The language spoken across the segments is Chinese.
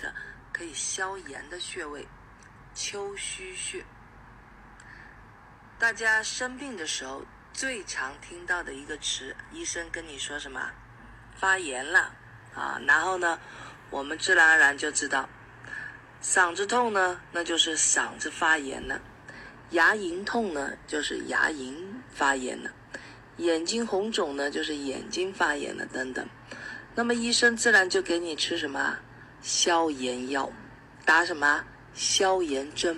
个可以消炎的穴位——丘虚穴。大家生病的时候最常听到的一个词，医生跟你说什么？发炎了啊！然后呢，我们自然而然就知道，嗓子痛呢，那就是嗓子发炎了；牙龈痛呢，就是牙龈发炎了；眼睛红肿呢，就是眼睛发炎了等等。那么医生自然就给你吃什么消炎药，打什么消炎针。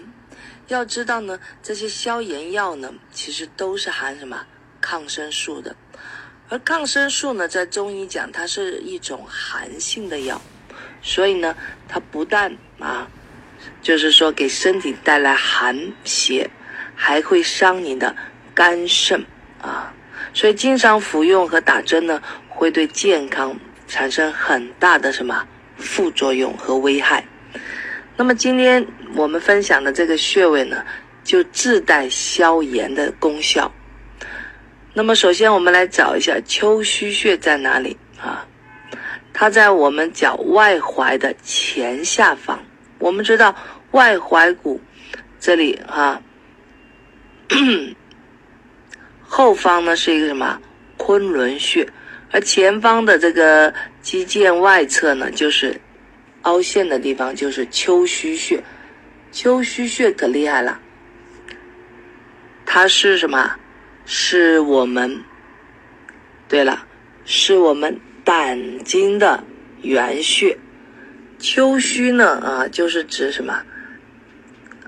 要知道呢，这些消炎药呢，其实都是含什么抗生素的。而抗生素呢，在中医讲，它是一种寒性的药，所以呢，它不但啊，就是说给身体带来寒邪，还会伤你的肝肾啊。所以经常服用和打针呢，会对健康。产生很大的什么副作用和危害？那么今天我们分享的这个穴位呢，就自带消炎的功效。那么首先我们来找一下丘虚穴在哪里啊？它在我们脚外踝的前下方。我们知道外踝骨这里啊，后方呢是一个什么昆仑穴。而前方的这个肌腱外侧呢，就是凹陷的地方，就是丘虚穴。丘虚穴可厉害了，它是什么？是我们，对了，是我们胆经的原穴。丘虚呢，啊，就是指什么？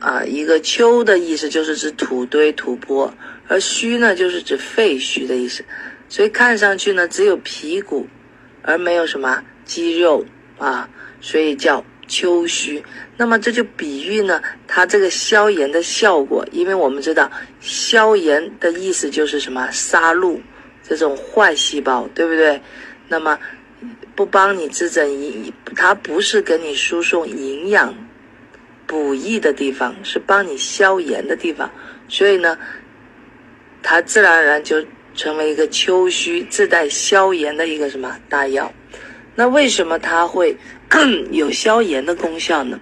啊，一个丘的意思就是指土堆、土坡，而虚呢，就是指废墟的意思。所以看上去呢，只有皮骨，而没有什么肌肉啊，所以叫丘虚。那么这就比喻呢，它这个消炎的效果，因为我们知道消炎的意思就是什么杀戮这种坏细胞，对不对？那么不帮你滋增营，它不是给你输送营养补益的地方，是帮你消炎的地方。所以呢，它自然而然就。成为一个丘虚自带消炎的一个什么大药？那为什么它会有消炎的功效呢？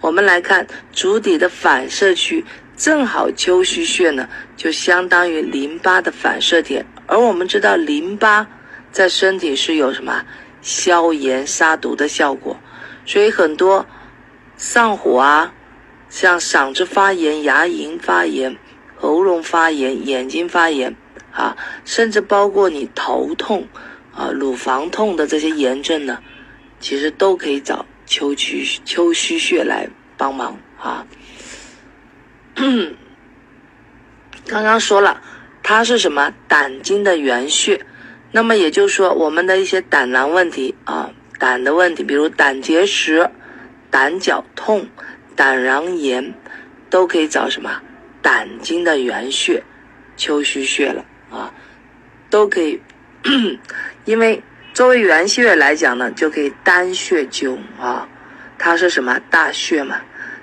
我们来看足底的反射区，正好丘虚穴呢，就相当于淋巴的反射点。而我们知道淋巴在身体是有什么消炎杀毒的效果，所以很多上火啊，像嗓子发炎、牙龈发炎、喉咙发炎、眼睛发炎。啊，甚至包括你头痛、啊乳房痛的这些炎症呢，其实都可以找丘区丘虚穴来帮忙啊。刚刚说了，它是什么胆经的原穴，那么也就是说，我们的一些胆囊问题啊，胆的问题，比如胆结石、胆绞痛、胆囊炎，都可以找什么胆经的原穴丘虚穴了。啊，都可以，因为作为原穴来讲呢，就可以单穴灸啊。它是什么大穴嘛？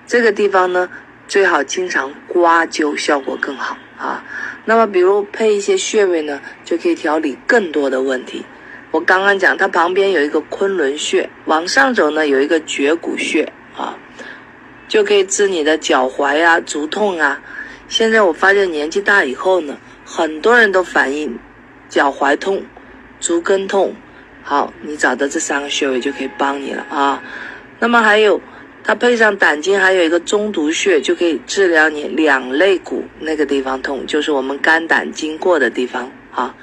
这个地方呢，最好经常刮灸，效果更好啊。那么，比如配一些穴位呢，就可以调理更多的问题。我刚刚讲，它旁边有一个昆仑穴，往上走呢，有一个绝骨穴啊，就可以治你的脚踝啊、足痛啊。现在我发现年纪大以后呢。很多人都反映脚踝痛、足跟痛，好，你找到这三个穴位就可以帮你了啊。那么还有，它配上胆经，还有一个中毒穴，就可以治疗你两肋骨那个地方痛，就是我们肝胆经过的地方啊，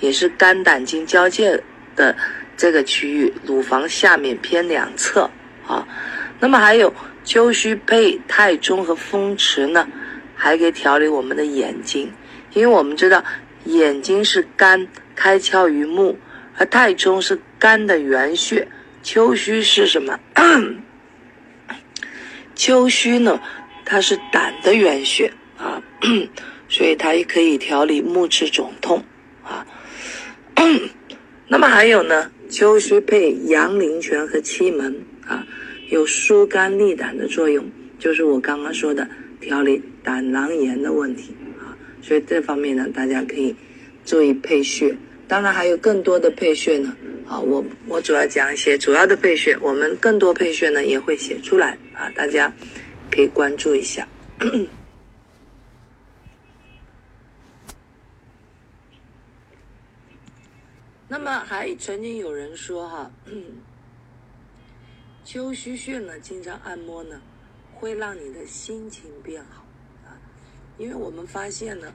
也是肝胆经交界的这个区域，乳房下面偏两侧啊。那么还有丘虚配太冲和风池呢，还可以调理我们的眼睛。因为我们知道，眼睛是肝开窍于目，而太冲是肝的原穴，丘虚是什么？丘虚呢，它是胆的原穴啊，所以它也可以调理目赤肿痛啊。那么还有呢，丘虚配阳陵泉和期门啊，有疏肝利胆的作用，就是我刚刚说的调理胆囊炎的问题。所以这方面呢，大家可以注意配穴。当然还有更多的配穴呢，啊，我我主要讲一些主要的配穴，我们更多配穴呢也会写出来啊，大家可以关注一下。那么还曾经有人说哈，丘虚穴呢，经常按摩呢，会让你的心情变好，因为我们发现呢，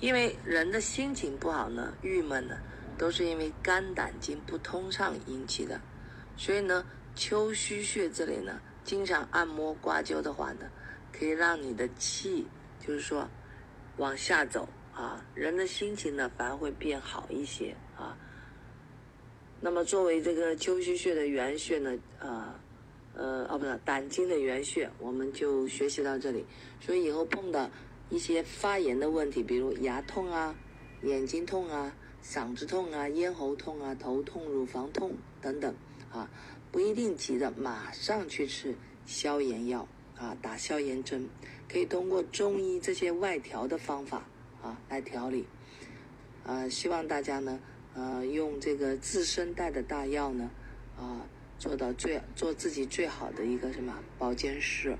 因为人的心情不好呢，郁闷呢，都是因为肝胆经不通畅引起的，所以呢，丘虚穴这里呢，经常按摩刮灸的话呢，可以让你的气，就是说往下走。啊，人的心情呢反而会变好一些啊。那么作为这个丘虚穴的原穴呢，呃，呃，哦，不是胆经的原穴，我们就学习到这里。所以以后碰到一些发炎的问题，比如牙痛啊、眼睛痛啊、嗓子痛啊、咽喉痛啊、头痛、乳房痛等等啊，不一定急着马上去吃消炎药啊，打消炎针，可以通过中医这些外调的方法。啊，来调理，啊，希望大家呢，呃，用这个自身带的大药呢，啊，做到最做自己最好的一个什么保健师。